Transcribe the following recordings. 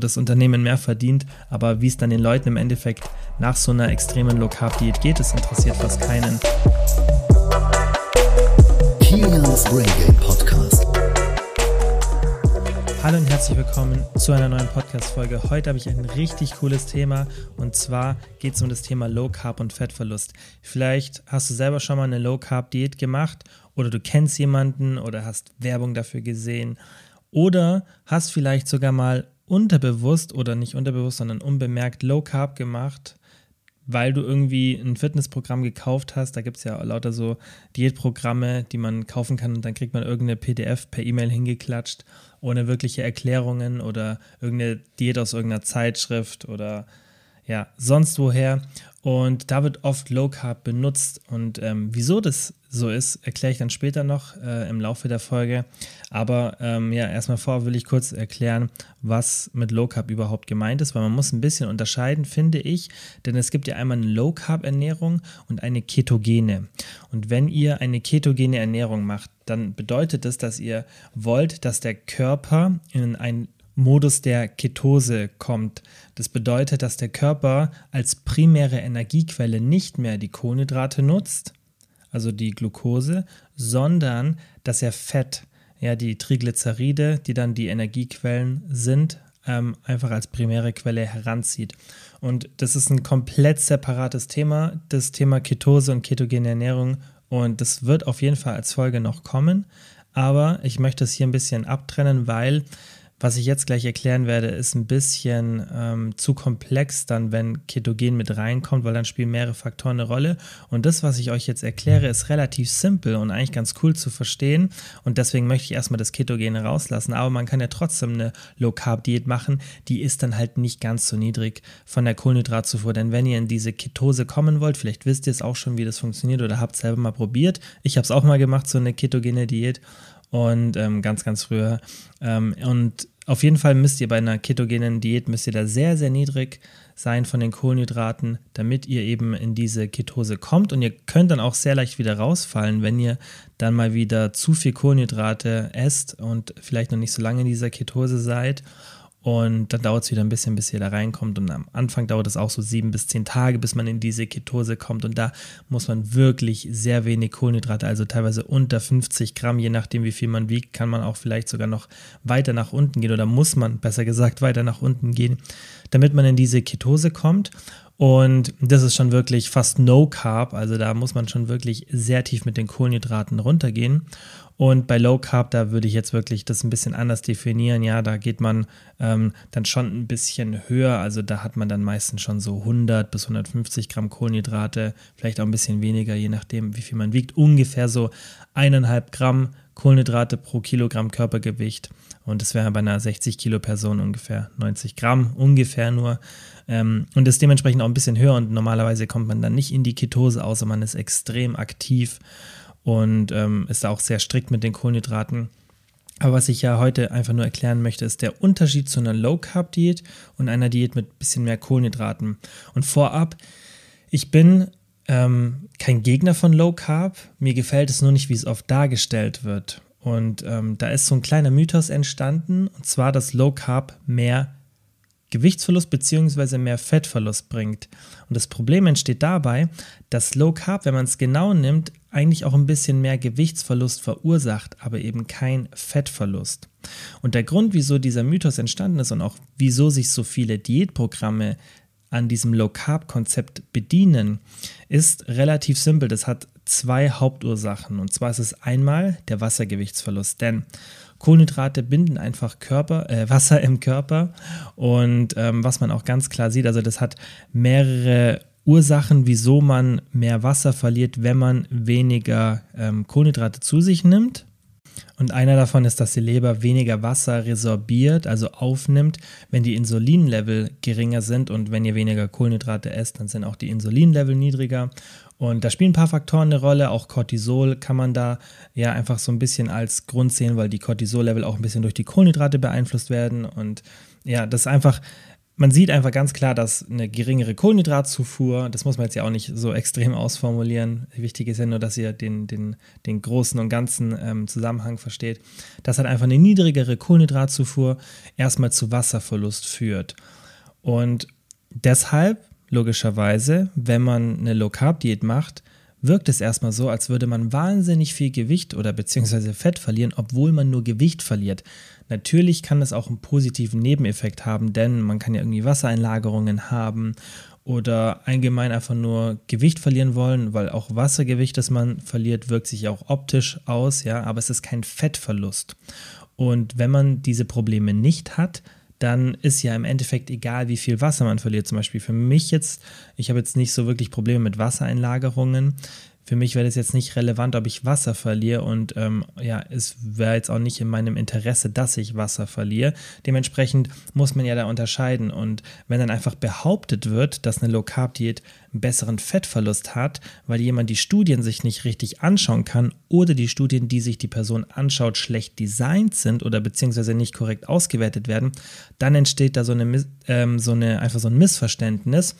das Unternehmen mehr verdient, aber wie es dann den Leuten im Endeffekt nach so einer extremen Low Carb Diät geht, das interessiert fast keinen. Kilians Brain Game Podcast. Hallo und herzlich willkommen zu einer neuen Podcast-Folge. Heute habe ich ein richtig cooles Thema und zwar geht es um das Thema Low Carb und Fettverlust. Vielleicht hast du selber schon mal eine Low Carb Diät gemacht oder du kennst jemanden oder hast Werbung dafür gesehen oder hast vielleicht sogar mal unterbewusst oder nicht unterbewusst, sondern unbemerkt Low Carb gemacht, weil du irgendwie ein Fitnessprogramm gekauft hast. Da gibt es ja lauter so Diätprogramme, die man kaufen kann und dann kriegt man irgendeine PDF per E-Mail hingeklatscht, ohne wirkliche Erklärungen oder irgendeine Diät aus irgendeiner Zeitschrift oder ja, sonst woher. Und da wird oft Low Carb benutzt. Und ähm, wieso das so ist, erkläre ich dann später noch äh, im Laufe der Folge. Aber ähm, ja, erstmal vor will ich kurz erklären, was mit Low Carb überhaupt gemeint ist, weil man muss ein bisschen unterscheiden, finde ich. Denn es gibt ja einmal eine Low Carb Ernährung und eine ketogene. Und wenn ihr eine ketogene Ernährung macht, dann bedeutet das, dass ihr wollt, dass der Körper in ein Modus der Ketose kommt. Das bedeutet, dass der Körper als primäre Energiequelle nicht mehr die Kohlenhydrate nutzt, also die Glucose, sondern dass er Fett, ja die Triglyceride, die dann die Energiequellen sind, ähm, einfach als primäre Quelle heranzieht. Und das ist ein komplett separates Thema, das Thema Ketose und ketogene Ernährung. Und das wird auf jeden Fall als Folge noch kommen. Aber ich möchte es hier ein bisschen abtrennen, weil was ich jetzt gleich erklären werde, ist ein bisschen ähm, zu komplex dann, wenn Ketogen mit reinkommt, weil dann spielen mehrere Faktoren eine Rolle. Und das, was ich euch jetzt erkläre, ist relativ simpel und eigentlich ganz cool zu verstehen. Und deswegen möchte ich erstmal das Ketogen rauslassen. Aber man kann ja trotzdem eine Low-Carb-Diät machen. Die ist dann halt nicht ganz so niedrig von der Kohlenhydratzufuhr. Denn wenn ihr in diese Ketose kommen wollt, vielleicht wisst ihr es auch schon, wie das funktioniert oder habt es selber mal probiert. Ich habe es auch mal gemacht, so eine ketogene Diät und ähm, ganz, ganz früher. Ähm, und auf jeden Fall müsst ihr bei einer ketogenen Diät, müsst ihr da sehr, sehr niedrig sein von den Kohlenhydraten, damit ihr eben in diese Ketose kommt. Und ihr könnt dann auch sehr leicht wieder rausfallen, wenn ihr dann mal wieder zu viel Kohlenhydrate esst und vielleicht noch nicht so lange in dieser Ketose seid. Und dann dauert es wieder ein bisschen, bis ihr da reinkommt. Und am Anfang dauert es auch so sieben bis zehn Tage, bis man in diese Ketose kommt. Und da muss man wirklich sehr wenig Kohlenhydrate, also teilweise unter 50 Gramm, je nachdem, wie viel man wiegt, kann man auch vielleicht sogar noch weiter nach unten gehen oder muss man, besser gesagt, weiter nach unten gehen, damit man in diese Ketose kommt. Und das ist schon wirklich fast No Carb, also da muss man schon wirklich sehr tief mit den Kohlenhydraten runtergehen. Und bei Low Carb, da würde ich jetzt wirklich das ein bisschen anders definieren. Ja, da geht man ähm, dann schon ein bisschen höher. Also da hat man dann meistens schon so 100 bis 150 Gramm Kohlenhydrate, vielleicht auch ein bisschen weniger, je nachdem, wie viel man wiegt. Ungefähr so eineinhalb Gramm Kohlenhydrate pro Kilogramm Körpergewicht. Und das wäre bei einer 60 Kilo Person ungefähr 90 Gramm, ungefähr nur. Ähm, und ist dementsprechend auch ein bisschen höher und normalerweise kommt man dann nicht in die Ketose, außer man ist extrem aktiv und ähm, ist auch sehr strikt mit den Kohlenhydraten. Aber was ich ja heute einfach nur erklären möchte, ist der Unterschied zu einer Low-Carb-Diät und einer Diät mit ein bisschen mehr Kohlenhydraten. Und vorab, ich bin ähm, kein Gegner von Low Carb. Mir gefällt es nur nicht, wie es oft dargestellt wird. Und ähm, da ist so ein kleiner Mythos entstanden, und zwar, dass Low Carb mehr Gewichtsverlust bzw. mehr Fettverlust bringt. Und das Problem entsteht dabei, dass Low Carb, wenn man es genau nimmt, eigentlich auch ein bisschen mehr Gewichtsverlust verursacht, aber eben kein Fettverlust. Und der Grund, wieso dieser Mythos entstanden ist und auch wieso sich so viele Diätprogramme an diesem Low Carb Konzept bedienen, ist relativ simpel. Das hat zwei Hauptursachen. Und zwar ist es einmal der Wassergewichtsverlust. Denn Kohlenhydrate binden einfach Körper, äh, Wasser im Körper. Und ähm, was man auch ganz klar sieht, also das hat mehrere Ursachen, wieso man mehr Wasser verliert, wenn man weniger ähm, Kohlenhydrate zu sich nimmt. Und einer davon ist, dass die Leber weniger Wasser resorbiert, also aufnimmt, wenn die Insulinlevel geringer sind. Und wenn ihr weniger Kohlenhydrate esst, dann sind auch die Insulinlevel niedriger. Und da spielen ein paar Faktoren eine Rolle. Auch Cortisol kann man da ja einfach so ein bisschen als Grund sehen, weil die Cortisol-Level auch ein bisschen durch die Kohlenhydrate beeinflusst werden. Und ja, das ist einfach man sieht einfach ganz klar, dass eine geringere Kohlenhydratzufuhr, das muss man jetzt ja auch nicht so extrem ausformulieren, wichtig ist ja nur, dass ihr den, den, den großen und ganzen ähm, Zusammenhang versteht, dass halt einfach eine niedrigere Kohlenhydratzufuhr erstmal zu Wasserverlust führt. Und deshalb, logischerweise, wenn man eine Low-Carb-Diät macht, wirkt es erstmal so, als würde man wahnsinnig viel Gewicht oder beziehungsweise Fett verlieren, obwohl man nur Gewicht verliert. Natürlich kann das auch einen positiven Nebeneffekt haben, denn man kann ja irgendwie Wassereinlagerungen haben oder allgemein einfach nur Gewicht verlieren wollen, weil auch Wassergewicht, das man verliert, wirkt sich auch optisch aus, ja, aber es ist kein Fettverlust. Und wenn man diese Probleme nicht hat, dann ist ja im Endeffekt egal, wie viel Wasser man verliert. Zum Beispiel für mich jetzt, ich habe jetzt nicht so wirklich Probleme mit Wassereinlagerungen. Für mich wäre das jetzt nicht relevant, ob ich Wasser verliere und ähm, ja, es wäre jetzt auch nicht in meinem Interesse, dass ich Wasser verliere. Dementsprechend muss man ja da unterscheiden und wenn dann einfach behauptet wird, dass eine Low Carb Diät einen besseren Fettverlust hat, weil jemand die Studien sich nicht richtig anschauen kann oder die Studien, die sich die Person anschaut, schlecht designt sind oder beziehungsweise nicht korrekt ausgewertet werden, dann entsteht da so eine, ähm, so eine einfach so ein Missverständnis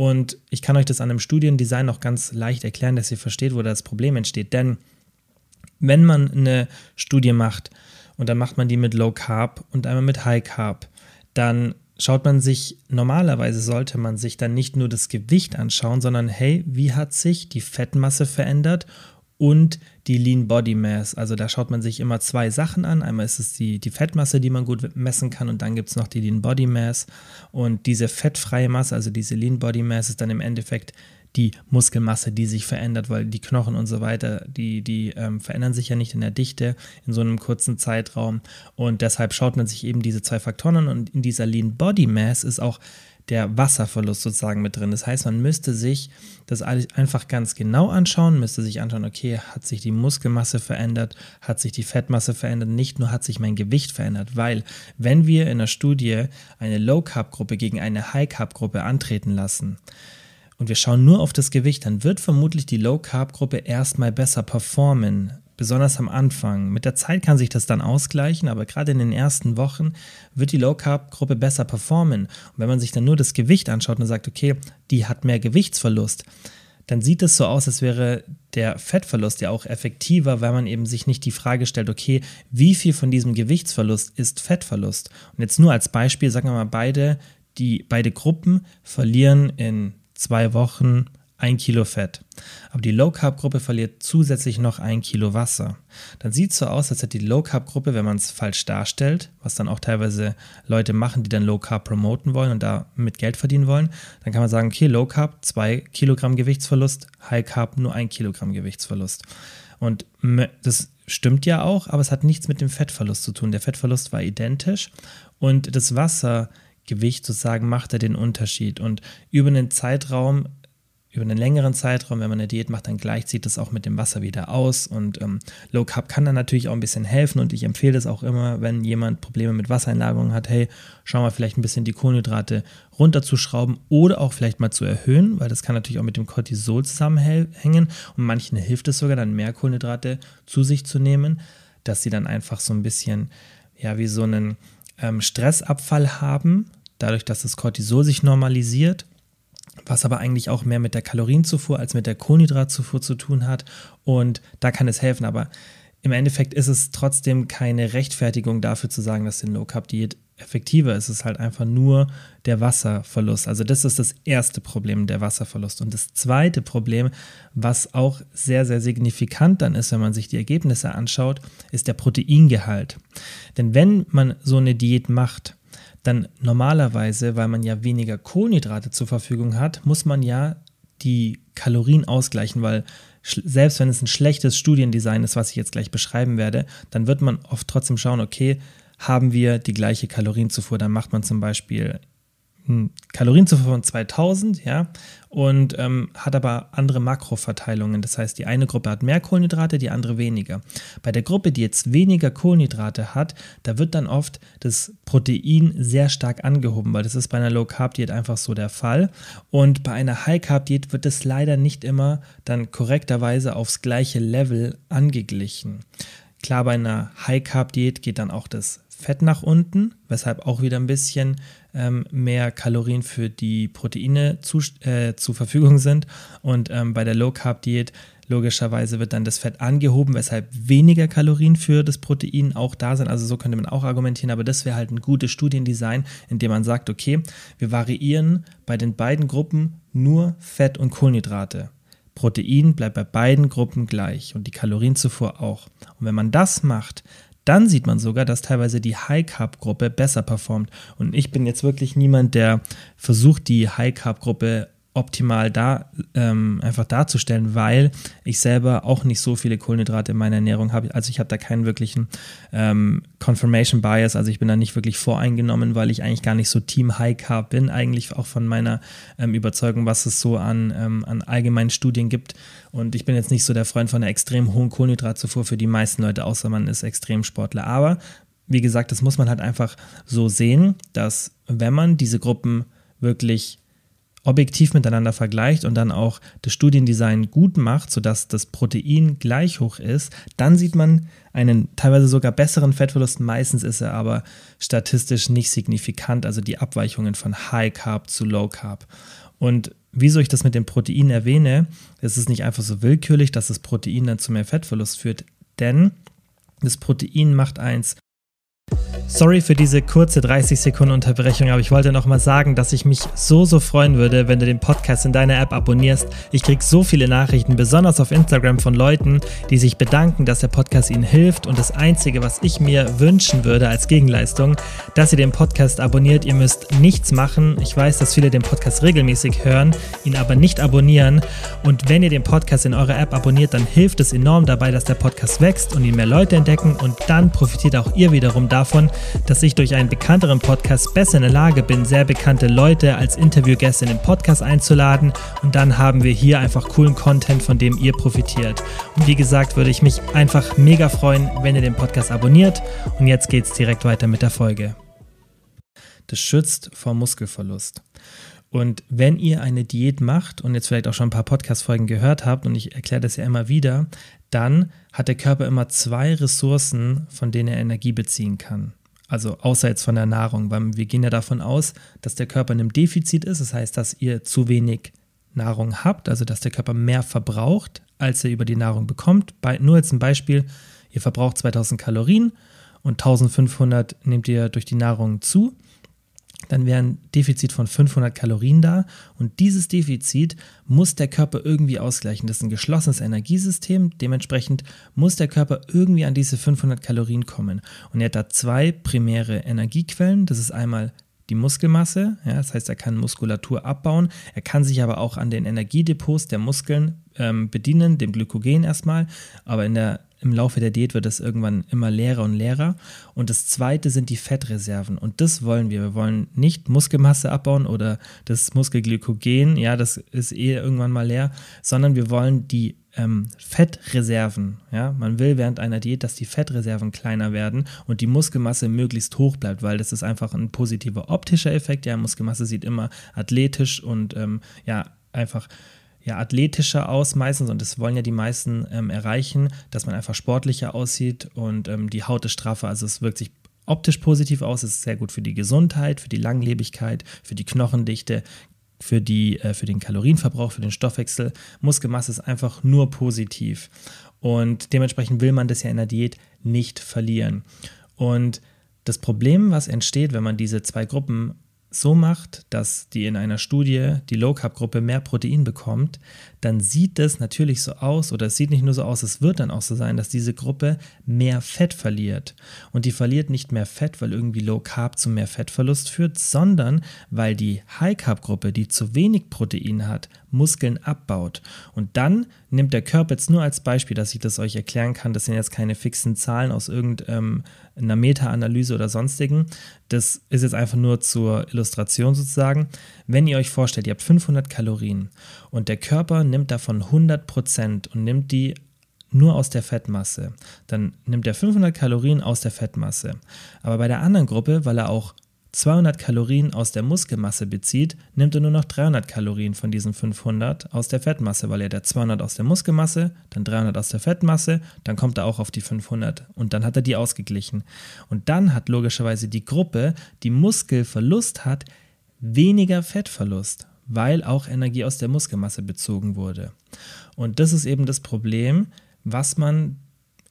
und ich kann euch das an einem Studiendesign noch ganz leicht erklären, dass ihr versteht, wo das Problem entsteht. Denn wenn man eine Studie macht und dann macht man die mit Low Carb und einmal mit High Carb, dann schaut man sich, normalerweise sollte man sich dann nicht nur das Gewicht anschauen, sondern hey, wie hat sich die Fettmasse verändert und die Lean Body Mass. Also da schaut man sich immer zwei Sachen an. Einmal ist es die, die Fettmasse, die man gut messen kann und dann gibt es noch die Lean Body Mass. Und diese fettfreie Masse, also diese Lean Body Mass, ist dann im Endeffekt die Muskelmasse, die sich verändert, weil die Knochen und so weiter, die, die ähm, verändern sich ja nicht in der Dichte in so einem kurzen Zeitraum. Und deshalb schaut man sich eben diese zwei Faktoren an und in dieser Lean Body Mass ist auch der Wasserverlust sozusagen mit drin. Das heißt, man müsste sich das einfach ganz genau anschauen, müsste sich anschauen, okay, hat sich die Muskelmasse verändert, hat sich die Fettmasse verändert, nicht nur hat sich mein Gewicht verändert, weil wenn wir in der Studie eine Low-Carb-Gruppe gegen eine High-Carb-Gruppe antreten lassen, und wir schauen nur auf das Gewicht, dann wird vermutlich die Low-Carb-Gruppe erstmal besser performen besonders am Anfang. Mit der Zeit kann sich das dann ausgleichen, aber gerade in den ersten Wochen wird die Low Carb Gruppe besser performen. Und wenn man sich dann nur das Gewicht anschaut und sagt, okay, die hat mehr Gewichtsverlust, dann sieht es so aus, als wäre der Fettverlust ja auch effektiver, weil man eben sich nicht die Frage stellt, okay, wie viel von diesem Gewichtsverlust ist Fettverlust? Und jetzt nur als Beispiel, sagen wir mal, beide, die, beide Gruppen verlieren in zwei Wochen ein Kilo Fett. Aber die Low Carb Gruppe verliert zusätzlich noch ein Kilo Wasser. Dann sieht es so aus, als hätte die Low Carb Gruppe, wenn man es falsch darstellt, was dann auch teilweise Leute machen, die dann Low Carb promoten wollen und da mit Geld verdienen wollen, dann kann man sagen, okay, Low Carb zwei Kilogramm Gewichtsverlust, High Carb nur ein Kilogramm Gewichtsverlust. Und das stimmt ja auch, aber es hat nichts mit dem Fettverlust zu tun. Der Fettverlust war identisch und das Wassergewicht sozusagen machte den Unterschied. Und über einen Zeitraum über einen längeren Zeitraum, wenn man eine Diät macht, dann gleicht sich das auch mit dem Wasser wieder aus. Und ähm, Low Carb kann dann natürlich auch ein bisschen helfen. Und ich empfehle es auch immer, wenn jemand Probleme mit Wassereinlagerung hat, hey, schau mal vielleicht ein bisschen die Kohlenhydrate runterzuschrauben oder auch vielleicht mal zu erhöhen, weil das kann natürlich auch mit dem Cortisol zusammenhängen. Und manchen hilft es sogar dann mehr Kohlenhydrate zu sich zu nehmen, dass sie dann einfach so ein bisschen, ja, wie so einen ähm, Stressabfall haben, dadurch, dass das Cortisol sich normalisiert was aber eigentlich auch mehr mit der Kalorienzufuhr als mit der Kohlenhydratzufuhr zu tun hat. Und da kann es helfen. Aber im Endeffekt ist es trotzdem keine Rechtfertigung dafür zu sagen, dass die Low Carb Diät effektiver ist. Es ist halt einfach nur der Wasserverlust. Also das ist das erste Problem, der Wasserverlust. Und das zweite Problem, was auch sehr, sehr signifikant dann ist, wenn man sich die Ergebnisse anschaut, ist der Proteingehalt. Denn wenn man so eine Diät macht, dann normalerweise, weil man ja weniger Kohlenhydrate zur Verfügung hat, muss man ja die Kalorien ausgleichen, weil selbst wenn es ein schlechtes Studiendesign ist, was ich jetzt gleich beschreiben werde, dann wird man oft trotzdem schauen, okay, haben wir die gleiche Kalorienzufuhr, dann macht man zum Beispiel Kalorienzufuhr von 2000, ja, und ähm, hat aber andere Makroverteilungen. Das heißt, die eine Gruppe hat mehr Kohlenhydrate, die andere weniger. Bei der Gruppe, die jetzt weniger Kohlenhydrate hat, da wird dann oft das Protein sehr stark angehoben, weil das ist bei einer Low Carb Diät einfach so der Fall. Und bei einer High Carb Diät wird es leider nicht immer dann korrekterweise aufs gleiche Level angeglichen. Klar, bei einer High Carb Diät geht dann auch das Fett nach unten, weshalb auch wieder ein bisschen ähm, mehr Kalorien für die Proteine zu, äh, zur Verfügung sind. Und ähm, bei der Low Carb Diät logischerweise wird dann das Fett angehoben, weshalb weniger Kalorien für das Protein auch da sind. Also so könnte man auch argumentieren, aber das wäre halt ein gutes Studiendesign, in dem man sagt, okay, wir variieren bei den beiden Gruppen nur Fett und Kohlenhydrate. Protein bleibt bei beiden Gruppen gleich und die Kalorienzufuhr auch. Und wenn man das macht, dann sieht man sogar, dass teilweise die High-Carb-Gruppe besser performt. Und ich bin jetzt wirklich niemand, der versucht, die High-Carb-Gruppe optimal da ähm, einfach darzustellen, weil ich selber auch nicht so viele Kohlenhydrate in meiner Ernährung habe. Also ich habe da keinen wirklichen ähm, Confirmation Bias, also ich bin da nicht wirklich voreingenommen, weil ich eigentlich gar nicht so Team High Carb bin, eigentlich auch von meiner ähm, Überzeugung, was es so an, ähm, an allgemeinen Studien gibt. Und ich bin jetzt nicht so der Freund von einer extrem hohen Kohlenhydratzufuhr für die meisten Leute, außer man ist Extremsportler. Aber wie gesagt, das muss man halt einfach so sehen, dass wenn man diese Gruppen wirklich objektiv miteinander vergleicht und dann auch das Studiendesign gut macht, sodass das Protein gleich hoch ist, dann sieht man einen teilweise sogar besseren Fettverlust. Meistens ist er aber statistisch nicht signifikant, also die Abweichungen von High Carb zu Low Carb. Und wieso ich das mit dem Protein erwähne, es ist nicht einfach so willkürlich, dass das Protein dann zu mehr Fettverlust führt, denn das Protein macht eins Sorry für diese kurze 30 Sekunden Unterbrechung, aber ich wollte noch mal sagen, dass ich mich so, so freuen würde, wenn du den Podcast in deiner App abonnierst. Ich kriege so viele Nachrichten, besonders auf Instagram von Leuten, die sich bedanken, dass der Podcast ihnen hilft. Und das Einzige, was ich mir wünschen würde als Gegenleistung, dass ihr den Podcast abonniert. Ihr müsst nichts machen. Ich weiß, dass viele den Podcast regelmäßig hören, ihn aber nicht abonnieren. Und wenn ihr den Podcast in eurer App abonniert, dann hilft es enorm dabei, dass der Podcast wächst und ihn mehr Leute entdecken. Und dann profitiert auch ihr wiederum davon, dass ich durch einen bekannteren Podcast besser in der Lage bin, sehr bekannte Leute als Interviewgäste in den Podcast einzuladen und dann haben wir hier einfach coolen Content, von dem ihr profitiert. Und wie gesagt, würde ich mich einfach mega freuen, wenn ihr den Podcast abonniert und jetzt geht's direkt weiter mit der Folge. Das schützt vor Muskelverlust. Und wenn ihr eine Diät macht und jetzt vielleicht auch schon ein paar Podcast-Folgen gehört habt, und ich erkläre das ja immer wieder, dann hat der Körper immer zwei Ressourcen, von denen er Energie beziehen kann. Also außer jetzt von der Nahrung, weil wir gehen ja davon aus, dass der Körper in einem Defizit ist. Das heißt, dass ihr zu wenig Nahrung habt, also dass der Körper mehr verbraucht, als er über die Nahrung bekommt. Bei, nur jetzt ein Beispiel, ihr verbraucht 2000 Kalorien und 1500 nehmt ihr durch die Nahrung zu dann wäre ein Defizit von 500 Kalorien da. Und dieses Defizit muss der Körper irgendwie ausgleichen. Das ist ein geschlossenes Energiesystem, dementsprechend muss der Körper irgendwie an diese 500 Kalorien kommen. Und er hat da zwei primäre Energiequellen, das ist einmal die Muskelmasse, ja, das heißt, er kann Muskulatur abbauen, er kann sich aber auch an den Energiedepots der Muskeln ähm, bedienen, dem Glykogen erstmal, aber in der im Laufe der Diät wird es irgendwann immer leerer und leerer. Und das zweite sind die Fettreserven. Und das wollen wir. Wir wollen nicht Muskelmasse abbauen oder das Muskelglykogen, ja, das ist eh irgendwann mal leer, sondern wir wollen die ähm, Fettreserven. Ja, man will während einer Diät, dass die Fettreserven kleiner werden und die Muskelmasse möglichst hoch bleibt, weil das ist einfach ein positiver optischer Effekt. Ja, Muskelmasse sieht immer athletisch und ähm, ja, einfach ja, athletischer aus meistens und das wollen ja die meisten ähm, erreichen, dass man einfach sportlicher aussieht und ähm, die Haut ist straffer, also es wirkt sich optisch positiv aus, es ist sehr gut für die Gesundheit, für die Langlebigkeit, für die Knochendichte, für, die, äh, für den Kalorienverbrauch, für den Stoffwechsel. Muskelmasse ist einfach nur positiv und dementsprechend will man das ja in der Diät nicht verlieren. Und das Problem, was entsteht, wenn man diese zwei Gruppen so macht, dass die in einer Studie die Low Carb Gruppe mehr Protein bekommt, dann sieht es natürlich so aus oder es sieht nicht nur so aus, es wird dann auch so sein, dass diese Gruppe mehr Fett verliert. Und die verliert nicht mehr Fett, weil irgendwie Low Carb zu mehr Fettverlust führt, sondern weil die High Carb Gruppe, die zu wenig Protein hat, Muskeln abbaut. Und dann nimmt der Körper jetzt nur als Beispiel, dass ich das euch erklären kann, das sind jetzt keine fixen Zahlen aus irgendeiner Meta-Analyse oder sonstigen. Das ist jetzt einfach nur zur Illustration sozusagen. Wenn ihr euch vorstellt, ihr habt 500 Kalorien und der Körper nimmt davon 100 Prozent und nimmt die nur aus der Fettmasse, dann nimmt er 500 Kalorien aus der Fettmasse. Aber bei der anderen Gruppe, weil er auch 200 Kalorien aus der Muskelmasse bezieht, nimmt er nur noch 300 Kalorien von diesen 500 aus der Fettmasse, weil er der 200 aus der Muskelmasse, dann 300 aus der Fettmasse, dann kommt er auch auf die 500 und dann hat er die ausgeglichen. Und dann hat logischerweise die Gruppe, die Muskelverlust hat, weniger Fettverlust, weil auch Energie aus der Muskelmasse bezogen wurde. Und das ist eben das Problem, was man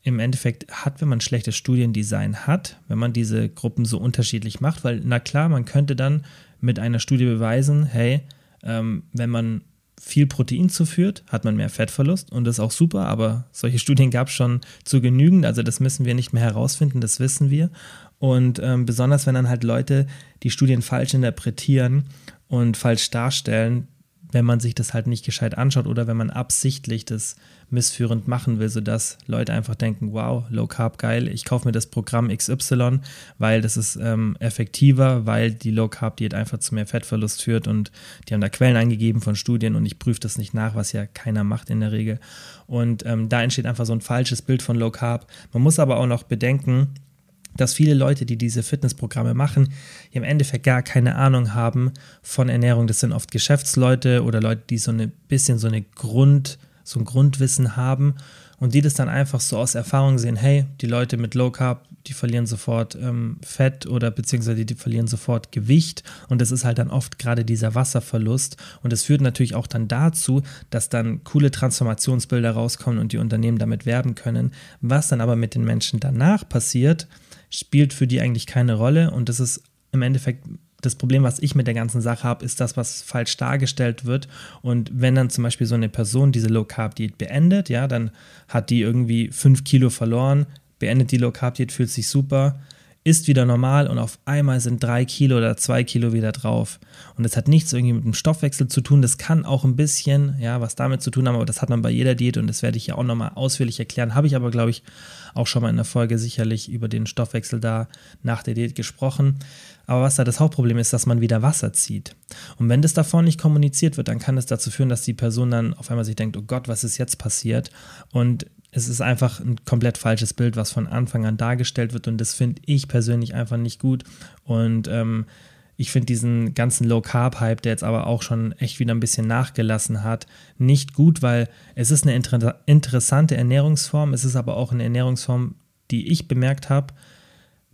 im Endeffekt hat, wenn man schlechtes Studiendesign hat, wenn man diese Gruppen so unterschiedlich macht, weil na klar, man könnte dann mit einer Studie beweisen, hey, ähm, wenn man viel Protein zuführt, hat man mehr Fettverlust und das ist auch super, aber solche Studien gab es schon zu genügend, also das müssen wir nicht mehr herausfinden, das wissen wir. Und ähm, besonders wenn dann halt Leute die Studien falsch interpretieren und falsch darstellen, wenn man sich das halt nicht gescheit anschaut oder wenn man absichtlich das missführend machen will, sodass Leute einfach denken, wow, Low Carb geil, ich kaufe mir das Programm XY, weil das ist ähm, effektiver, weil die Low Carb Diät einfach zu mehr Fettverlust führt und die haben da Quellen eingegeben von Studien und ich prüfe das nicht nach, was ja keiner macht in der Regel. Und ähm, da entsteht einfach so ein falsches Bild von Low Carb. Man muss aber auch noch bedenken, dass viele Leute, die diese Fitnessprogramme machen, im Endeffekt gar keine Ahnung haben von Ernährung. Das sind oft Geschäftsleute oder Leute, die so ein bisschen so eine Grund, so ein Grundwissen haben und die das dann einfach so aus Erfahrung sehen, hey, die Leute mit Low Carb, die verlieren sofort ähm, Fett oder beziehungsweise die verlieren sofort Gewicht und das ist halt dann oft gerade dieser Wasserverlust und es führt natürlich auch dann dazu, dass dann coole Transformationsbilder rauskommen und die Unternehmen damit werben können. Was dann aber mit den Menschen danach passiert, spielt für die eigentlich keine Rolle und das ist im Endeffekt das Problem, was ich mit der ganzen Sache habe, ist das, was falsch dargestellt wird. Und wenn dann zum Beispiel so eine Person diese Low Carb Diät beendet, ja, dann hat die irgendwie fünf Kilo verloren, beendet die Low Carb Diät, fühlt sich super, ist wieder normal und auf einmal sind drei Kilo oder zwei Kilo wieder drauf. Und das hat nichts irgendwie mit dem Stoffwechsel zu tun. Das kann auch ein bisschen, ja, was damit zu tun haben, aber das hat man bei jeder Diät und das werde ich ja auch nochmal ausführlich erklären. Habe ich aber, glaube ich, auch schon mal in der Folge sicherlich über den Stoffwechsel da nach der Diät gesprochen. Aber was da das Hauptproblem ist, dass man wieder Wasser zieht. Und wenn das davor nicht kommuniziert wird, dann kann es dazu führen, dass die Person dann auf einmal sich denkt, oh Gott, was ist jetzt passiert? Und es ist einfach ein komplett falsches Bild, was von Anfang an dargestellt wird. Und das finde ich persönlich einfach nicht gut. Und ähm, ich finde diesen ganzen Low-Carb-Hype, der jetzt aber auch schon echt wieder ein bisschen nachgelassen hat, nicht gut, weil es ist eine inter interessante Ernährungsform. Es ist aber auch eine Ernährungsform, die ich bemerkt habe,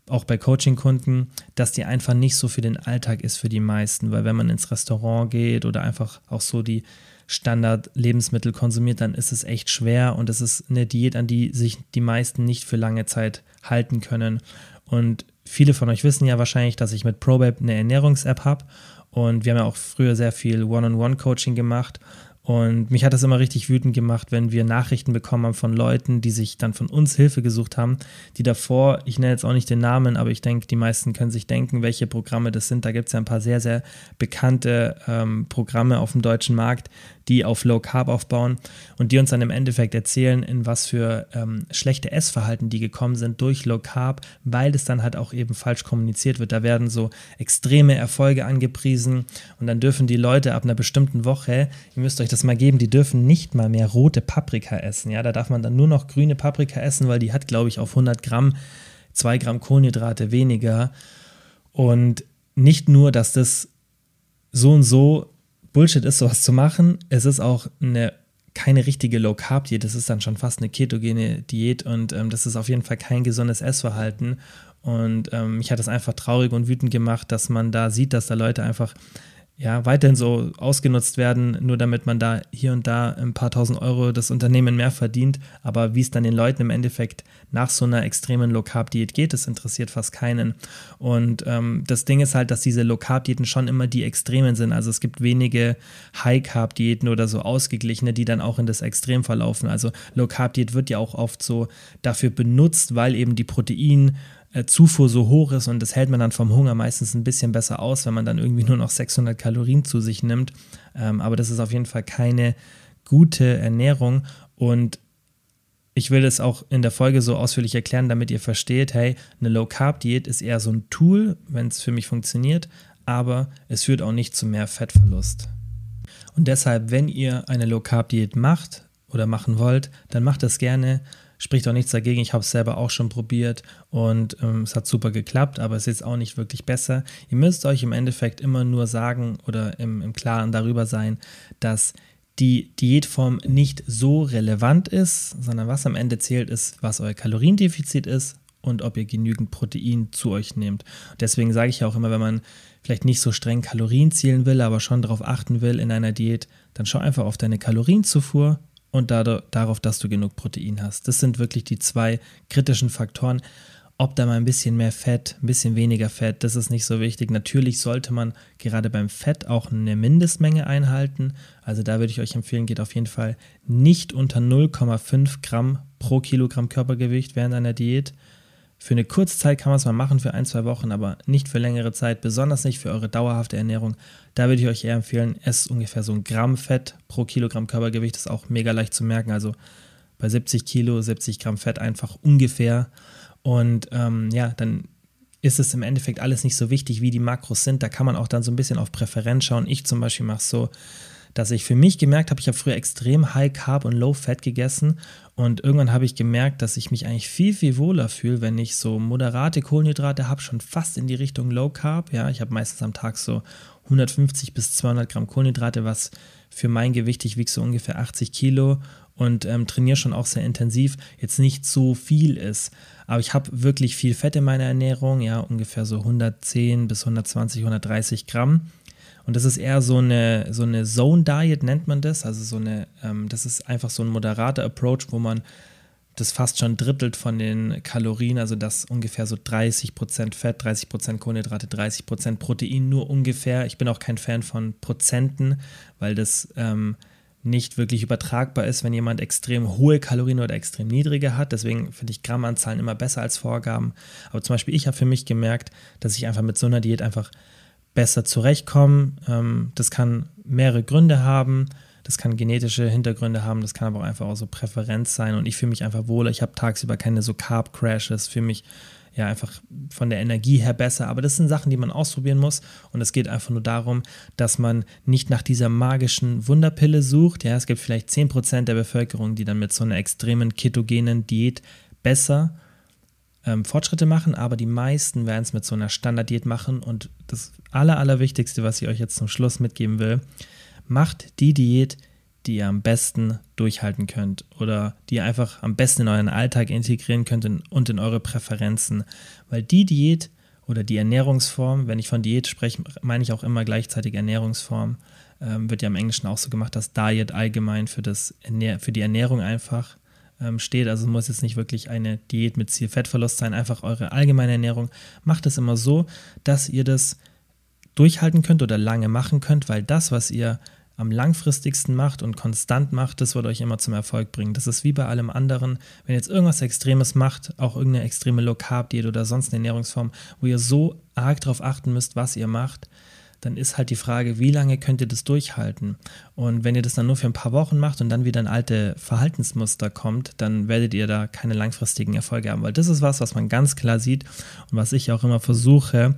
auch bei Coaching-Kunden, dass die einfach nicht so für den Alltag ist für die meisten, weil wenn man ins Restaurant geht oder einfach auch so die Standard-Lebensmittel konsumiert, dann ist es echt schwer und es ist eine Diät, an die sich die meisten nicht für lange Zeit halten können. Und viele von euch wissen ja wahrscheinlich, dass ich mit ProBabe eine Ernährungs-App habe und wir haben ja auch früher sehr viel One-on-One-Coaching gemacht und mich hat das immer richtig wütend gemacht, wenn wir Nachrichten bekommen haben von Leuten, die sich dann von uns Hilfe gesucht haben, die davor, ich nenne jetzt auch nicht den Namen, aber ich denke, die meisten können sich denken, welche Programme das sind. Da gibt es ja ein paar sehr, sehr bekannte ähm, Programme auf dem deutschen Markt, die auf Low Carb aufbauen und die uns dann im Endeffekt erzählen, in was für ähm, schlechte Essverhalten die gekommen sind durch Low Carb, weil das dann halt auch eben falsch kommuniziert wird. Da werden so extreme Erfolge angepriesen und dann dürfen die Leute ab einer bestimmten Woche, ihr müsst euch das mal geben, die dürfen nicht mal mehr rote Paprika essen. Ja, da darf man dann nur noch grüne Paprika essen, weil die hat, glaube ich, auf 100 Gramm 2 Gramm Kohlenhydrate weniger. Und nicht nur, dass das so und so Bullshit ist, sowas zu machen. Es ist auch eine keine richtige Low Carb Diät, das ist dann schon fast eine ketogene Diät und ähm, das ist auf jeden Fall kein gesundes Essverhalten. Und ähm, mich hat das einfach traurig und wütend gemacht, dass man da sieht, dass da Leute einfach ja, weiterhin so ausgenutzt werden, nur damit man da hier und da ein paar tausend Euro das Unternehmen mehr verdient. Aber wie es dann den Leuten im Endeffekt nach so einer extremen Low-Carb-Diät geht, das interessiert fast keinen. Und ähm, das Ding ist halt, dass diese Low-Carb-Diäten schon immer die Extremen sind. Also es gibt wenige High-Carb-Diäten oder so ausgeglichene, die dann auch in das Extrem verlaufen. Also Low-Carb-Diät wird ja auch oft so dafür benutzt, weil eben die Protein- Zufuhr so hoch ist und das hält man dann vom Hunger meistens ein bisschen besser aus, wenn man dann irgendwie nur noch 600 Kalorien zu sich nimmt. Ähm, aber das ist auf jeden Fall keine gute Ernährung und ich will das auch in der Folge so ausführlich erklären, damit ihr versteht, hey, eine Low-Carb-Diät ist eher so ein Tool, wenn es für mich funktioniert, aber es führt auch nicht zu mehr Fettverlust. Und deshalb, wenn ihr eine Low-Carb-Diät macht oder machen wollt, dann macht das gerne spricht auch nichts dagegen. Ich habe es selber auch schon probiert und ähm, es hat super geklappt, aber es ist jetzt auch nicht wirklich besser. Ihr müsst euch im Endeffekt immer nur sagen oder im, im Klaren darüber sein, dass die Diätform nicht so relevant ist, sondern was am Ende zählt, ist, was euer Kaloriendefizit ist und ob ihr genügend Protein zu euch nehmt. Deswegen sage ich auch immer, wenn man vielleicht nicht so streng Kalorien zielen will, aber schon darauf achten will in einer Diät, dann schau einfach auf deine Kalorienzufuhr und darauf, dass du genug Protein hast. Das sind wirklich die zwei kritischen Faktoren. Ob da mal ein bisschen mehr Fett, ein bisschen weniger Fett, das ist nicht so wichtig. Natürlich sollte man gerade beim Fett auch eine Mindestmenge einhalten. Also da würde ich euch empfehlen, geht auf jeden Fall nicht unter 0,5 Gramm pro Kilogramm Körpergewicht während einer Diät. Für eine Kurzzeit kann man es mal machen, für ein, zwei Wochen, aber nicht für längere Zeit, besonders nicht für eure dauerhafte Ernährung. Da würde ich euch eher empfehlen, esst ungefähr so ein Gramm Fett pro Kilogramm Körpergewicht. Ist auch mega leicht zu merken. Also bei 70 Kilo, 70 Gramm Fett einfach ungefähr. Und ähm, ja, dann ist es im Endeffekt alles nicht so wichtig, wie die Makros sind. Da kann man auch dann so ein bisschen auf Präferenz schauen. Ich zum Beispiel mache es so, dass ich für mich gemerkt habe, ich habe früher extrem High Carb und Low Fat gegessen und irgendwann habe ich gemerkt, dass ich mich eigentlich viel, viel wohler fühle, wenn ich so moderate Kohlenhydrate habe, schon fast in die Richtung Low Carb. Ja, ich habe meistens am Tag so 150 bis 200 Gramm Kohlenhydrate, was für mein Gewicht, ich wiege so ungefähr 80 Kilo und ähm, trainiere schon auch sehr intensiv, jetzt nicht so viel ist. Aber ich habe wirklich viel Fett in meiner Ernährung, ja, ungefähr so 110 bis 120, 130 Gramm. Und das ist eher so eine, so eine Zone-Diet, nennt man das. Also so eine, ähm, das ist einfach so ein moderater Approach, wo man das fast schon drittelt von den Kalorien, also das ungefähr so 30% Fett, 30% Kohlenhydrate, 30% Protein, nur ungefähr. Ich bin auch kein Fan von Prozenten, weil das ähm, nicht wirklich übertragbar ist, wenn jemand extrem hohe Kalorien oder extrem niedrige hat. Deswegen finde ich Grammanzahlen immer besser als Vorgaben. Aber zum Beispiel, ich habe für mich gemerkt, dass ich einfach mit so einer Diät einfach besser zurechtkommen. Ähm, das kann mehrere Gründe haben. Das kann genetische Hintergründe haben, das kann aber auch einfach auch so Präferenz sein und ich fühle mich einfach wohler. Ich habe tagsüber keine so Carb-Crashes, fühle mich ja einfach von der Energie her besser. Aber das sind Sachen, die man ausprobieren muss. Und es geht einfach nur darum, dass man nicht nach dieser magischen Wunderpille sucht. Ja, es gibt vielleicht 10% der Bevölkerung, die dann mit so einer extremen ketogenen Diät besser ähm, Fortschritte machen, aber die meisten werden es mit so einer Standarddiät machen. Und das Aller, Allerwichtigste, was ich euch jetzt zum Schluss mitgeben will, macht die Diät, die ihr am besten durchhalten könnt oder die ihr einfach am besten in euren Alltag integrieren könnt und in eure Präferenzen. Weil die Diät oder die Ernährungsform, wenn ich von Diät spreche, meine ich auch immer gleichzeitig Ernährungsform, ähm, wird ja im Englischen auch so gemacht, dass Diet allgemein für, das für die Ernährung einfach ähm, steht. Also muss jetzt nicht wirklich eine Diät mit Ziel Fettverlust sein, einfach eure allgemeine Ernährung. Macht es immer so, dass ihr das durchhalten könnt oder lange machen könnt, weil das, was ihr am langfristigsten macht und konstant macht, das wird euch immer zum Erfolg bringen. Das ist wie bei allem anderen. Wenn ihr jetzt irgendwas Extremes macht, auch irgendeine extreme Low-Carb-Diät oder sonst eine Ernährungsform, wo ihr so arg darauf achten müsst, was ihr macht, dann ist halt die Frage, wie lange könnt ihr das durchhalten? Und wenn ihr das dann nur für ein paar Wochen macht und dann wieder ein alte Verhaltensmuster kommt, dann werdet ihr da keine langfristigen Erfolge haben, weil das ist was, was man ganz klar sieht und was ich auch immer versuche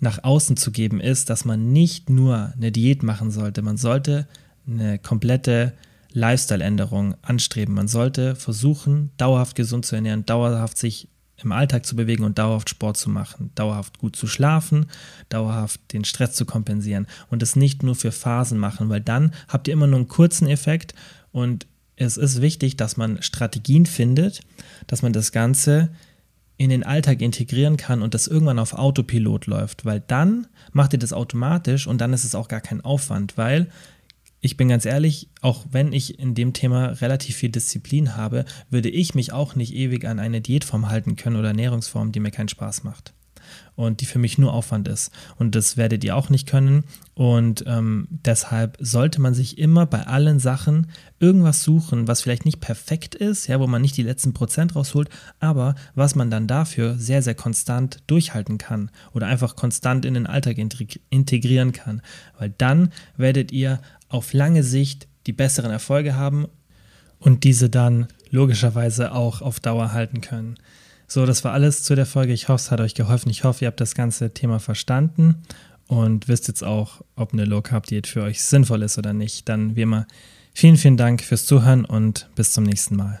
nach außen zu geben, ist, dass man nicht nur eine Diät machen sollte, man sollte eine komplette Lifestyle-Änderung anstreben. Man sollte versuchen, dauerhaft gesund zu ernähren, dauerhaft sich im Alltag zu bewegen und dauerhaft Sport zu machen, dauerhaft gut zu schlafen, dauerhaft den Stress zu kompensieren und es nicht nur für Phasen machen, weil dann habt ihr immer nur einen kurzen Effekt und es ist wichtig, dass man Strategien findet, dass man das Ganze in den Alltag integrieren kann und das irgendwann auf Autopilot läuft, weil dann macht ihr das automatisch und dann ist es auch gar kein Aufwand, weil ich bin ganz ehrlich, auch wenn ich in dem Thema relativ viel Disziplin habe, würde ich mich auch nicht ewig an eine Diätform halten können oder Ernährungsform, die mir keinen Spaß macht und die für mich nur Aufwand ist. Und das werdet ihr auch nicht können. Und ähm, deshalb sollte man sich immer bei allen Sachen irgendwas suchen, was vielleicht nicht perfekt ist, ja, wo man nicht die letzten Prozent rausholt, aber was man dann dafür sehr, sehr konstant durchhalten kann oder einfach konstant in den Alltag integrieren kann. Weil dann werdet ihr auf lange Sicht die besseren Erfolge haben und diese dann logischerweise auch auf Dauer halten können. So, das war alles zu der Folge. Ich hoffe, es hat euch geholfen. Ich hoffe, ihr habt das ganze Thema verstanden und wisst jetzt auch, ob eine Low Carb Diät für euch sinnvoll ist oder nicht. Dann wie immer vielen, vielen Dank fürs Zuhören und bis zum nächsten Mal.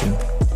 two.